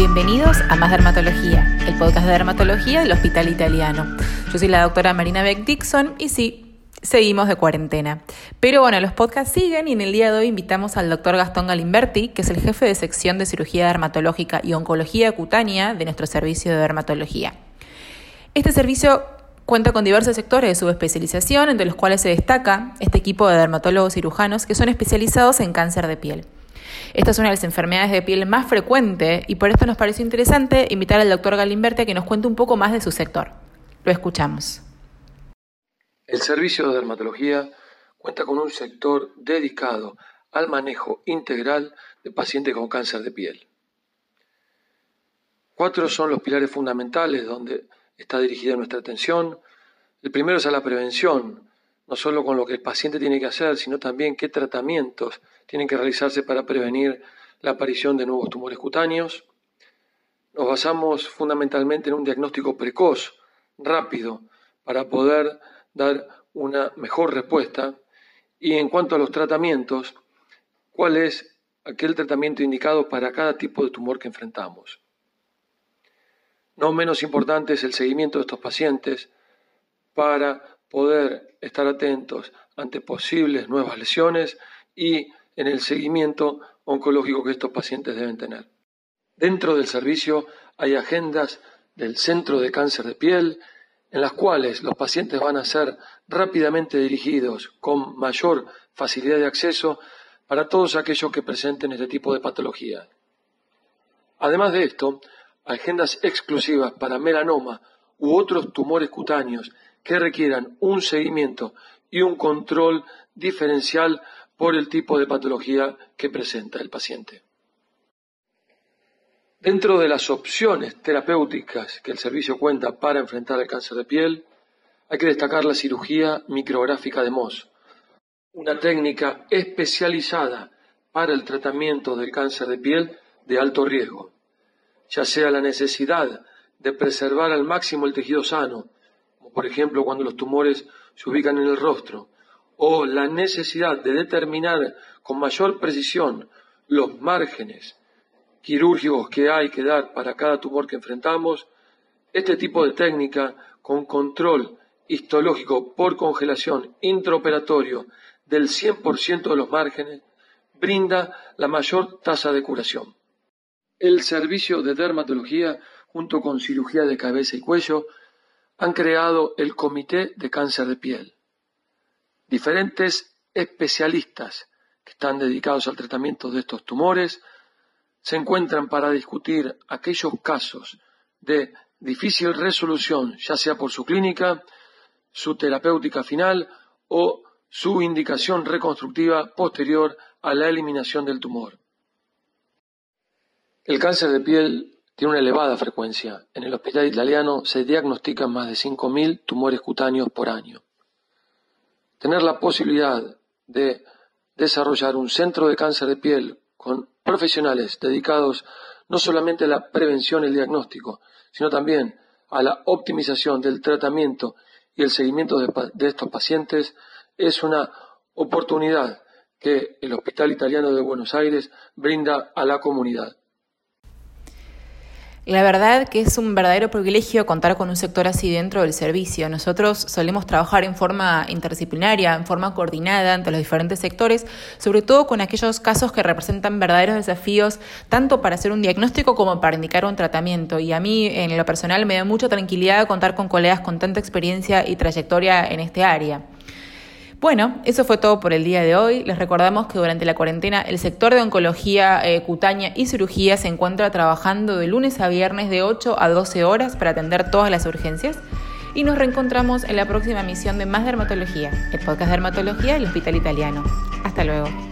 Bienvenidos a Más Dermatología, el podcast de dermatología del Hospital Italiano. Yo soy la doctora Marina Beck Dixon y sí, seguimos de cuarentena. Pero bueno, los podcasts siguen y en el día de hoy invitamos al doctor Gastón Galimberti, que es el jefe de sección de cirugía dermatológica y oncología cutánea de nuestro servicio de dermatología. Este servicio cuenta con diversos sectores de subespecialización, entre los cuales se destaca este equipo de dermatólogos cirujanos que son especializados en cáncer de piel. Esta es una de las enfermedades de piel más frecuente y por esto nos pareció interesante invitar al doctor Galimberti a que nos cuente un poco más de su sector. Lo escuchamos. El servicio de dermatología cuenta con un sector dedicado al manejo integral de pacientes con cáncer de piel. Cuatro son los pilares fundamentales donde está dirigida nuestra atención. El primero es a la prevención, no solo con lo que el paciente tiene que hacer, sino también qué tratamientos tienen que realizarse para prevenir la aparición de nuevos tumores cutáneos. Nos basamos fundamentalmente en un diagnóstico precoz, rápido, para poder dar una mejor respuesta. Y en cuanto a los tratamientos, ¿cuál es aquel tratamiento indicado para cada tipo de tumor que enfrentamos? No menos importante es el seguimiento de estos pacientes para poder estar atentos ante posibles nuevas lesiones y en el seguimiento oncológico que estos pacientes deben tener. Dentro del servicio hay agendas del Centro de Cáncer de Piel, en las cuales los pacientes van a ser rápidamente dirigidos con mayor facilidad de acceso para todos aquellos que presenten este tipo de patología. Además de esto, agendas exclusivas para melanoma u otros tumores cutáneos que requieran un seguimiento y un control diferencial por el tipo de patología que presenta el paciente. Dentro de las opciones terapéuticas que el servicio cuenta para enfrentar el cáncer de piel, hay que destacar la cirugía micrográfica de Moss, una técnica especializada para el tratamiento del cáncer de piel de alto riesgo, ya sea la necesidad de preservar al máximo el tejido sano, por ejemplo cuando los tumores se ubican en el rostro, o la necesidad de determinar con mayor precisión los márgenes quirúrgicos que hay que dar para cada tumor que enfrentamos, este tipo de técnica con control histológico por congelación intraoperatorio del 100% de los márgenes brinda la mayor tasa de curación. El servicio de dermatología, junto con cirugía de cabeza y cuello, han creado el Comité de Cáncer de Piel diferentes especialistas que están dedicados al tratamiento de estos tumores se encuentran para discutir aquellos casos de difícil resolución, ya sea por su clínica, su terapéutica final o su indicación reconstructiva posterior a la eliminación del tumor. El cáncer de piel tiene una elevada frecuencia. En el hospital italiano se diagnostican más de 5.000 tumores cutáneos por año tener la posibilidad de desarrollar un centro de cáncer de piel con profesionales dedicados no solamente a la prevención y el diagnóstico, sino también a la optimización del tratamiento y el seguimiento de, de estos pacientes, es una oportunidad que el Hospital Italiano de Buenos Aires brinda a la comunidad. La verdad que es un verdadero privilegio contar con un sector así dentro del servicio. Nosotros solemos trabajar en forma interdisciplinaria, en forma coordinada entre los diferentes sectores, sobre todo con aquellos casos que representan verdaderos desafíos, tanto para hacer un diagnóstico como para indicar un tratamiento. Y a mí, en lo personal, me da mucha tranquilidad contar con colegas con tanta experiencia y trayectoria en este área. Bueno, eso fue todo por el día de hoy. Les recordamos que durante la cuarentena el sector de oncología eh, cutánea y cirugía se encuentra trabajando de lunes a viernes de 8 a 12 horas para atender todas las urgencias. Y nos reencontramos en la próxima emisión de Más Dermatología, el podcast de dermatología del Hospital Italiano. Hasta luego.